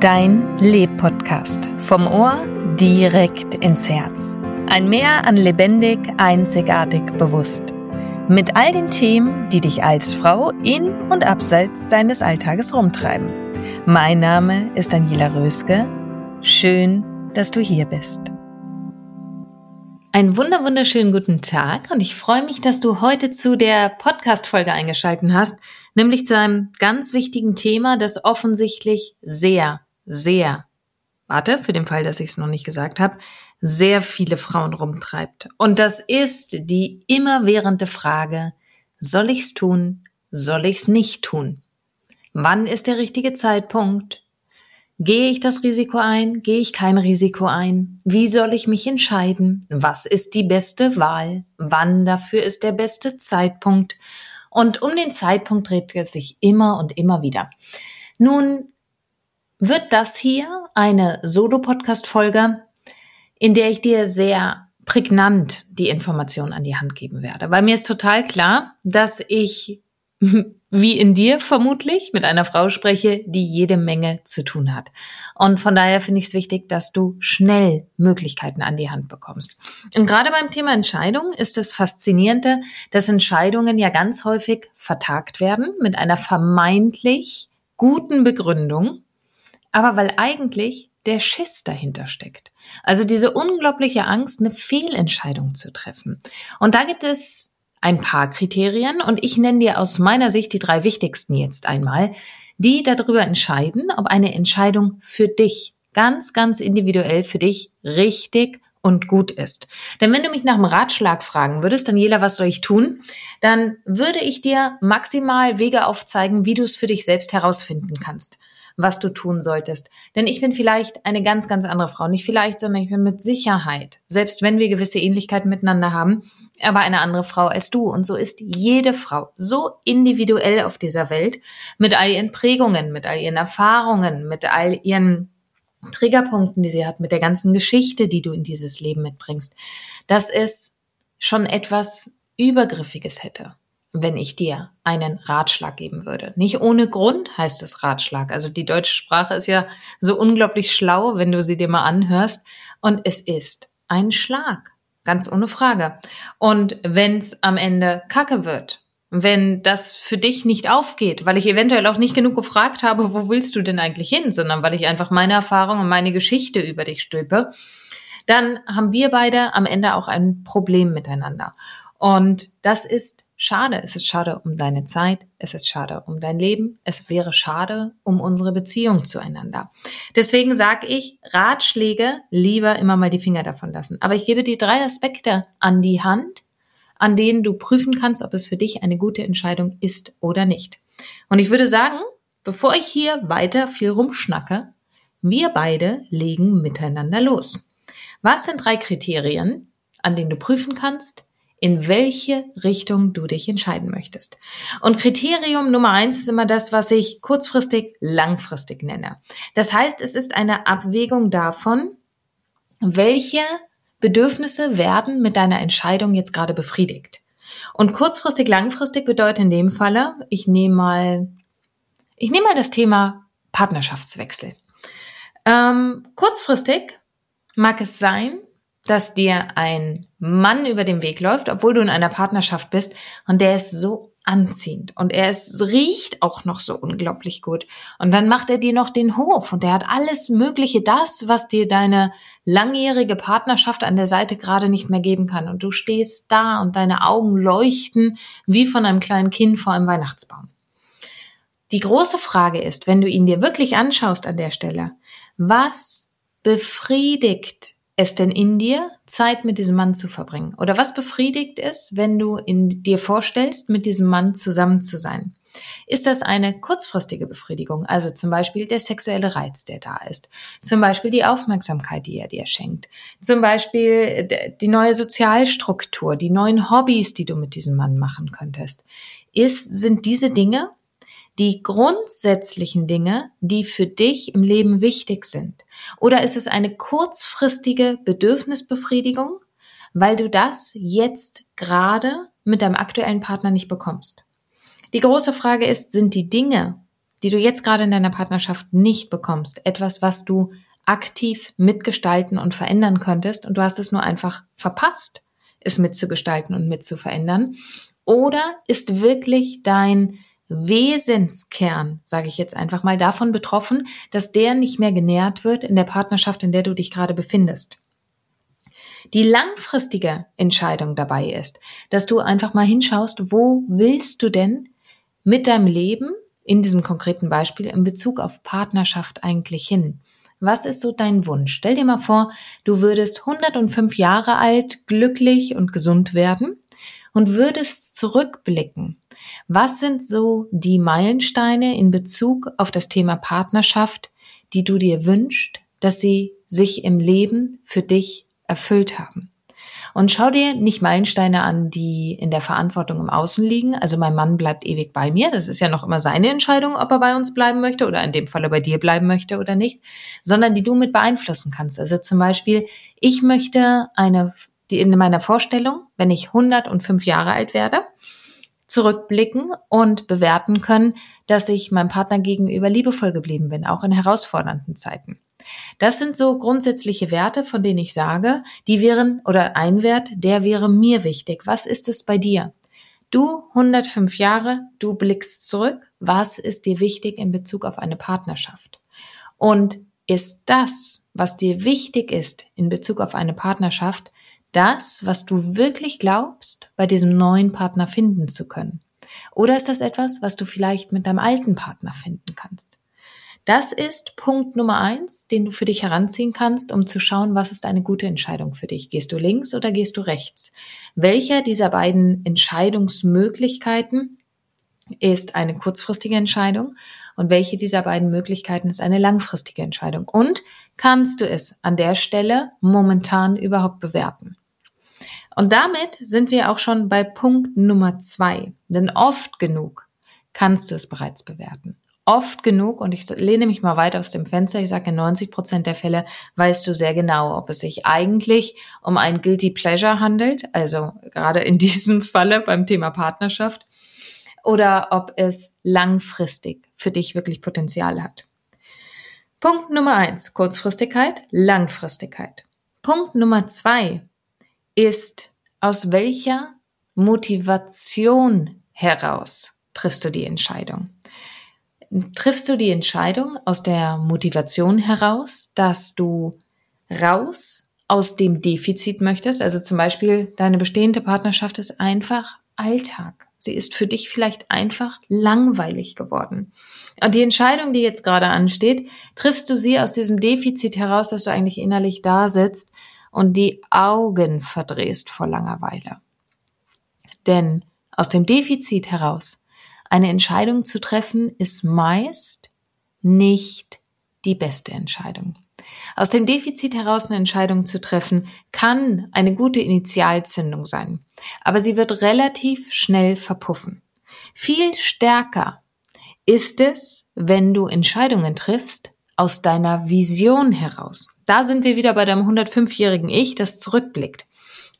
Dein Leb-Podcast. Vom Ohr direkt ins Herz. Ein Meer an lebendig, einzigartig, bewusst. Mit all den Themen, die dich als Frau in und abseits deines Alltages rumtreiben. Mein Name ist Daniela Röske. Schön, dass du hier bist. Einen wunder wunderschönen guten Tag und ich freue mich, dass du heute zu der Podcast-Folge eingeschalten hast, nämlich zu einem ganz wichtigen Thema, das offensichtlich sehr, sehr, warte, für den Fall, dass ich es noch nicht gesagt habe, sehr viele Frauen rumtreibt. Und das ist die immerwährende Frage, soll ich's tun, soll ich's nicht tun? Wann ist der richtige Zeitpunkt? Gehe ich das Risiko ein? Gehe ich kein Risiko ein? Wie soll ich mich entscheiden? Was ist die beste Wahl? Wann dafür ist der beste Zeitpunkt? Und um den Zeitpunkt dreht es sich immer und immer wieder. Nun wird das hier eine Solo-Podcast-Folge, in der ich dir sehr prägnant die Information an die Hand geben werde. Weil mir ist total klar, dass ich, wie in dir vermutlich, mit einer Frau spreche, die jede Menge zu tun hat. Und von daher finde ich es wichtig, dass du schnell Möglichkeiten an die Hand bekommst. Und gerade beim Thema Entscheidung ist es faszinierende, dass Entscheidungen ja ganz häufig vertagt werden mit einer vermeintlich guten Begründung, aber weil eigentlich der Schiss dahinter steckt. Also diese unglaubliche Angst, eine Fehlentscheidung zu treffen. Und da gibt es ein paar Kriterien und ich nenne dir aus meiner Sicht die drei wichtigsten jetzt einmal, die darüber entscheiden, ob eine Entscheidung für dich ganz, ganz individuell für dich richtig und gut ist. Denn wenn du mich nach einem Ratschlag fragen würdest, Daniela, was soll ich tun? Dann würde ich dir maximal Wege aufzeigen, wie du es für dich selbst herausfinden kannst was du tun solltest. Denn ich bin vielleicht eine ganz, ganz andere Frau. Nicht vielleicht, sondern ich bin mit Sicherheit, selbst wenn wir gewisse Ähnlichkeiten miteinander haben, aber eine andere Frau als du. Und so ist jede Frau so individuell auf dieser Welt mit all ihren Prägungen, mit all ihren Erfahrungen, mit all ihren Triggerpunkten, die sie hat, mit der ganzen Geschichte, die du in dieses Leben mitbringst, dass es schon etwas Übergriffiges hätte wenn ich dir einen Ratschlag geben würde. Nicht ohne Grund heißt es Ratschlag. Also die deutsche Sprache ist ja so unglaublich schlau, wenn du sie dir mal anhörst. Und es ist ein Schlag. Ganz ohne Frage. Und wenn es am Ende Kacke wird, wenn das für dich nicht aufgeht, weil ich eventuell auch nicht genug gefragt habe, wo willst du denn eigentlich hin, sondern weil ich einfach meine Erfahrung und meine Geschichte über dich stülpe, dann haben wir beide am Ende auch ein Problem miteinander. Und das ist schade. Es ist schade um deine Zeit. Es ist schade um dein Leben. Es wäre schade um unsere Beziehung zueinander. Deswegen sage ich, Ratschläge lieber immer mal die Finger davon lassen. Aber ich gebe dir drei Aspekte an die Hand, an denen du prüfen kannst, ob es für dich eine gute Entscheidung ist oder nicht. Und ich würde sagen, bevor ich hier weiter viel rumschnacke, wir beide legen miteinander los. Was sind drei Kriterien, an denen du prüfen kannst, in welche Richtung du dich entscheiden möchtest. Und Kriterium Nummer eins ist immer das, was ich kurzfristig, langfristig nenne. Das heißt, es ist eine Abwägung davon, welche Bedürfnisse werden mit deiner Entscheidung jetzt gerade befriedigt. Und kurzfristig, langfristig bedeutet in dem Falle, ich nehme mal, ich nehme mal das Thema Partnerschaftswechsel. Ähm, kurzfristig mag es sein, dass dir ein Mann über den Weg läuft, obwohl du in einer Partnerschaft bist und der ist so anziehend und er ist, riecht auch noch so unglaublich gut. Und dann macht er dir noch den Hof und er hat alles Mögliche, das, was dir deine langjährige Partnerschaft an der Seite gerade nicht mehr geben kann. Und du stehst da und deine Augen leuchten wie von einem kleinen Kind vor einem Weihnachtsbaum. Die große Frage ist, wenn du ihn dir wirklich anschaust an der Stelle, was befriedigt es denn in dir, Zeit mit diesem Mann zu verbringen? Oder was befriedigt es, wenn du in dir vorstellst, mit diesem Mann zusammen zu sein? Ist das eine kurzfristige Befriedigung, also zum Beispiel der sexuelle Reiz, der da ist, zum Beispiel die Aufmerksamkeit, die er dir schenkt, zum Beispiel die neue Sozialstruktur, die neuen Hobbys, die du mit diesem Mann machen könntest? Ist, sind diese Dinge die grundsätzlichen Dinge, die für dich im Leben wichtig sind? Oder ist es eine kurzfristige Bedürfnisbefriedigung, weil du das jetzt gerade mit deinem aktuellen Partner nicht bekommst? Die große Frage ist, sind die Dinge, die du jetzt gerade in deiner Partnerschaft nicht bekommst, etwas, was du aktiv mitgestalten und verändern könntest und du hast es nur einfach verpasst, es mitzugestalten und mitzuverändern? Oder ist wirklich dein Wesenskern, sage ich jetzt einfach mal, davon betroffen, dass der nicht mehr genährt wird in der Partnerschaft, in der du dich gerade befindest. Die langfristige Entscheidung dabei ist, dass du einfach mal hinschaust, wo willst du denn mit deinem Leben, in diesem konkreten Beispiel, in Bezug auf Partnerschaft eigentlich hin? Was ist so dein Wunsch? Stell dir mal vor, du würdest 105 Jahre alt, glücklich und gesund werden und würdest zurückblicken was sind so die Meilensteine in Bezug auf das Thema Partnerschaft, die du dir wünschst, dass sie sich im Leben für dich erfüllt haben? Und schau dir nicht Meilensteine an, die in der Verantwortung im Außen liegen. Also mein Mann bleibt ewig bei mir. Das ist ja noch immer seine Entscheidung, ob er bei uns bleiben möchte oder in dem Falle bei dir bleiben möchte oder nicht, sondern die du mit beeinflussen kannst. Also zum Beispiel, ich möchte eine, die in meiner Vorstellung, wenn ich 105 Jahre alt werde, zurückblicken und bewerten können, dass ich meinem Partner gegenüber liebevoll geblieben bin, auch in herausfordernden Zeiten. Das sind so grundsätzliche Werte, von denen ich sage, die wären, oder ein Wert, der wäre mir wichtig. Was ist es bei dir? Du 105 Jahre, du blickst zurück. Was ist dir wichtig in Bezug auf eine Partnerschaft? Und ist das, was dir wichtig ist in Bezug auf eine Partnerschaft, das, was du wirklich glaubst, bei diesem neuen Partner finden zu können? Oder ist das etwas, was du vielleicht mit deinem alten Partner finden kannst? Das ist Punkt Nummer eins, den du für dich heranziehen kannst, um zu schauen, was ist eine gute Entscheidung für dich. Gehst du links oder gehst du rechts? Welcher dieser beiden Entscheidungsmöglichkeiten ist eine kurzfristige Entscheidung und welche dieser beiden Möglichkeiten ist eine langfristige Entscheidung? Und kannst du es an der Stelle momentan überhaupt bewerten? Und damit sind wir auch schon bei Punkt Nummer zwei. Denn oft genug kannst du es bereits bewerten. Oft genug, und ich lehne mich mal weit aus dem Fenster, ich sage, in 90 Prozent der Fälle weißt du sehr genau, ob es sich eigentlich um ein Guilty Pleasure handelt, also gerade in diesem Falle beim Thema Partnerschaft, oder ob es langfristig für dich wirklich Potenzial hat. Punkt Nummer eins, Kurzfristigkeit, Langfristigkeit. Punkt Nummer zwei, ist, aus welcher Motivation heraus triffst du die Entscheidung? Triffst du die Entscheidung aus der Motivation heraus, dass du raus aus dem Defizit möchtest? Also zum Beispiel, deine bestehende Partnerschaft ist einfach Alltag. Sie ist für dich vielleicht einfach langweilig geworden. Und die Entscheidung, die jetzt gerade ansteht, triffst du sie aus diesem Defizit heraus, dass du eigentlich innerlich da sitzt und die Augen verdrehst vor Langeweile. Denn aus dem Defizit heraus eine Entscheidung zu treffen, ist meist nicht die beste Entscheidung. Aus dem Defizit heraus eine Entscheidung zu treffen, kann eine gute Initialzündung sein, aber sie wird relativ schnell verpuffen. Viel stärker ist es, wenn du Entscheidungen triffst aus deiner Vision heraus. Da sind wir wieder bei deinem 105-jährigen Ich, das zurückblickt.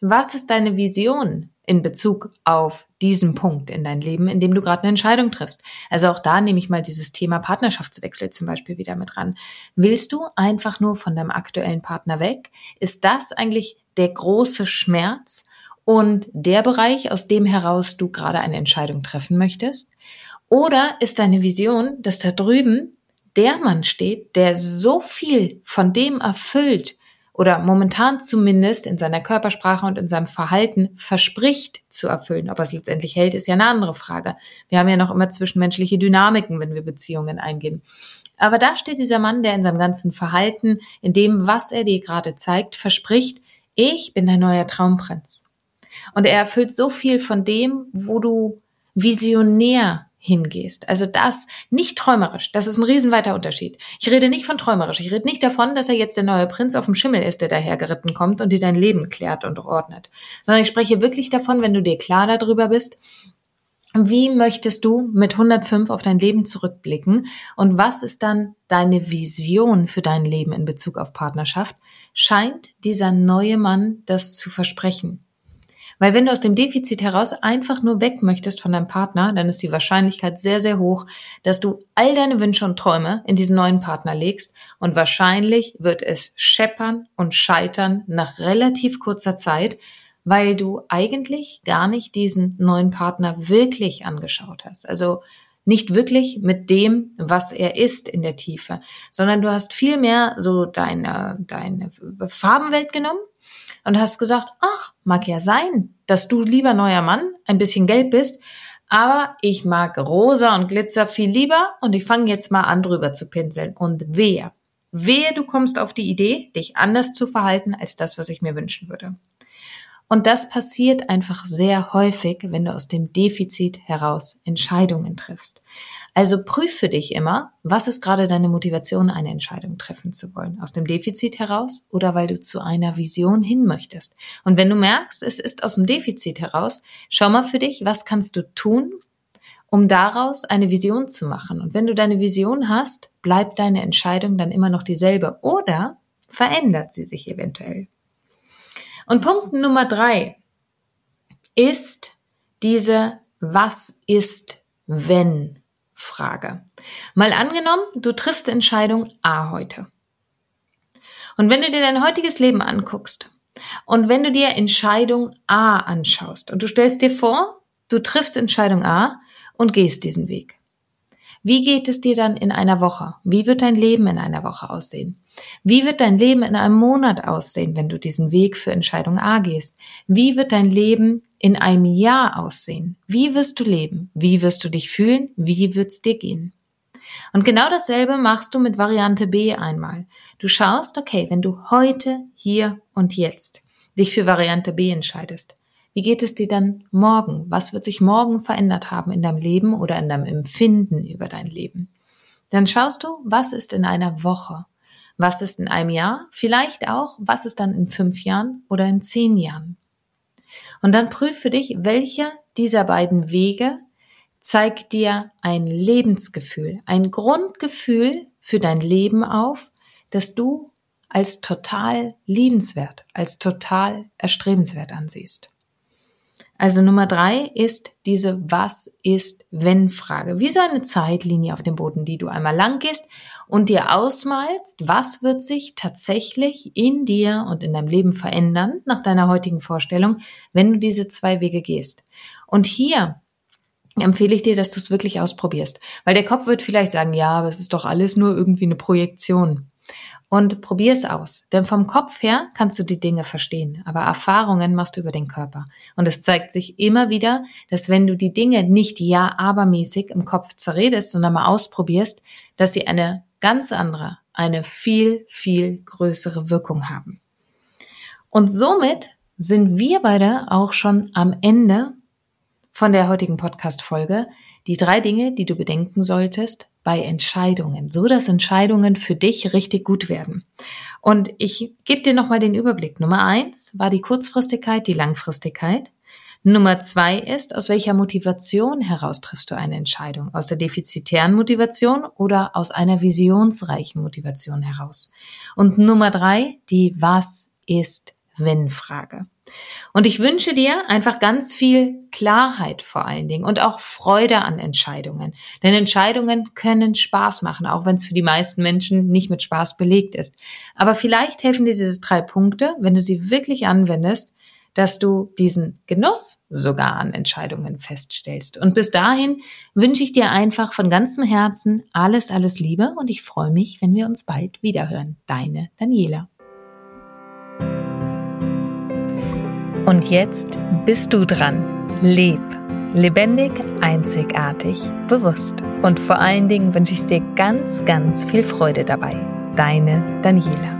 Was ist deine Vision in Bezug auf diesen Punkt in dein Leben, in dem du gerade eine Entscheidung triffst. Also auch da nehme ich mal dieses Thema Partnerschaftswechsel zum Beispiel wieder mit ran. Willst du einfach nur von deinem aktuellen Partner weg? Ist das eigentlich der große Schmerz und der Bereich, aus dem heraus du gerade eine Entscheidung treffen möchtest? Oder ist deine Vision, dass da drüben der Mann steht, der so viel von dem erfüllt, oder momentan zumindest in seiner Körpersprache und in seinem Verhalten verspricht zu erfüllen. Ob er es letztendlich hält, ist ja eine andere Frage. Wir haben ja noch immer zwischenmenschliche Dynamiken, wenn wir Beziehungen eingehen. Aber da steht dieser Mann, der in seinem ganzen Verhalten, in dem, was er dir gerade zeigt, verspricht, ich bin dein neuer Traumprinz. Und er erfüllt so viel von dem, wo du visionär hingehst. Also das nicht träumerisch, das ist ein riesenweiter Unterschied. Ich rede nicht von träumerisch, ich rede nicht davon, dass er jetzt der neue Prinz auf dem Schimmel ist, der dahergeritten kommt und dir dein Leben klärt und ordnet, sondern ich spreche wirklich davon, wenn du dir klar darüber bist, wie möchtest du mit 105 auf dein Leben zurückblicken und was ist dann deine Vision für dein Leben in Bezug auf Partnerschaft? Scheint dieser neue Mann das zu versprechen? Weil wenn du aus dem Defizit heraus einfach nur weg möchtest von deinem Partner, dann ist die Wahrscheinlichkeit sehr, sehr hoch, dass du all deine Wünsche und Träume in diesen neuen Partner legst und wahrscheinlich wird es scheppern und scheitern nach relativ kurzer Zeit, weil du eigentlich gar nicht diesen neuen Partner wirklich angeschaut hast. Also nicht wirklich mit dem, was er ist in der Tiefe, sondern du hast viel mehr so deine, deine Farbenwelt genommen und hast gesagt, ach, mag ja sein, dass du lieber neuer Mann ein bisschen gelb bist, aber ich mag rosa und Glitzer viel lieber und ich fange jetzt mal an drüber zu pinseln und wehe, wehe, du kommst auf die Idee, dich anders zu verhalten als das, was ich mir wünschen würde. Und das passiert einfach sehr häufig, wenn du aus dem Defizit heraus Entscheidungen triffst. Also prüfe dich immer, was ist gerade deine Motivation, eine Entscheidung treffen zu wollen? Aus dem Defizit heraus oder weil du zu einer Vision hin möchtest? Und wenn du merkst, es ist aus dem Defizit heraus, schau mal für dich, was kannst du tun, um daraus eine Vision zu machen. Und wenn du deine Vision hast, bleibt deine Entscheidung dann immer noch dieselbe oder verändert sie sich eventuell. Und Punkt Nummer drei ist diese Was ist wenn Frage. Mal angenommen, du triffst Entscheidung A heute. Und wenn du dir dein heutiges Leben anguckst und wenn du dir Entscheidung A anschaust und du stellst dir vor, du triffst Entscheidung A und gehst diesen Weg. Wie geht es dir dann in einer Woche? Wie wird dein Leben in einer Woche aussehen? Wie wird dein Leben in einem Monat aussehen, wenn du diesen Weg für Entscheidung A gehst? Wie wird dein Leben in einem Jahr aussehen? Wie wirst du leben? Wie wirst du dich fühlen? Wie wird's dir gehen? Und genau dasselbe machst du mit Variante B einmal. Du schaust, okay, wenn du heute, hier und jetzt dich für Variante B entscheidest, wie geht es dir dann morgen? Was wird sich morgen verändert haben in deinem Leben oder in deinem Empfinden über dein Leben? Dann schaust du, was ist in einer Woche? Was ist in einem Jahr? Vielleicht auch, was ist dann in fünf Jahren oder in zehn Jahren? Und dann prüf für dich, welcher dieser beiden Wege zeigt dir ein Lebensgefühl, ein Grundgefühl für dein Leben auf, das du als total liebenswert, als total erstrebenswert ansiehst. Also Nummer drei ist diese Was ist wenn Frage. Wie so eine Zeitlinie auf dem Boden, die du einmal lang gehst und dir ausmalst, was wird sich tatsächlich in dir und in deinem Leben verändern nach deiner heutigen Vorstellung, wenn du diese zwei Wege gehst. Und hier empfehle ich dir, dass du es wirklich ausprobierst. Weil der Kopf wird vielleicht sagen, ja, aber es ist doch alles nur irgendwie eine Projektion und probier es aus. Denn vom Kopf her kannst du die Dinge verstehen, aber Erfahrungen machst du über den Körper. Und es zeigt sich immer wieder, dass wenn du die Dinge nicht ja abermäßig im Kopf zerredest, sondern mal ausprobierst, dass sie eine ganz andere, eine viel, viel größere Wirkung haben. Und somit sind wir beide auch schon am Ende von der heutigen Podcast-Folge. Die drei Dinge, die du bedenken solltest, bei Entscheidungen, so dass Entscheidungen für dich richtig gut werden. Und ich gebe dir nochmal den Überblick. Nummer eins war die Kurzfristigkeit, die Langfristigkeit. Nummer zwei ist, aus welcher Motivation heraus triffst du eine Entscheidung? Aus der defizitären Motivation oder aus einer visionsreichen Motivation heraus? Und Nummer drei, die Was ist Wenn-Frage. Und ich wünsche dir einfach ganz viel Klarheit vor allen Dingen und auch Freude an Entscheidungen. Denn Entscheidungen können Spaß machen, auch wenn es für die meisten Menschen nicht mit Spaß belegt ist. Aber vielleicht helfen dir diese drei Punkte, wenn du sie wirklich anwendest, dass du diesen Genuss sogar an Entscheidungen feststellst. Und bis dahin wünsche ich dir einfach von ganzem Herzen alles, alles Liebe und ich freue mich, wenn wir uns bald wiederhören. Deine Daniela. Und jetzt bist du dran. Leb. Lebendig, einzigartig, bewusst. Und vor allen Dingen wünsche ich dir ganz, ganz viel Freude dabei. Deine Daniela.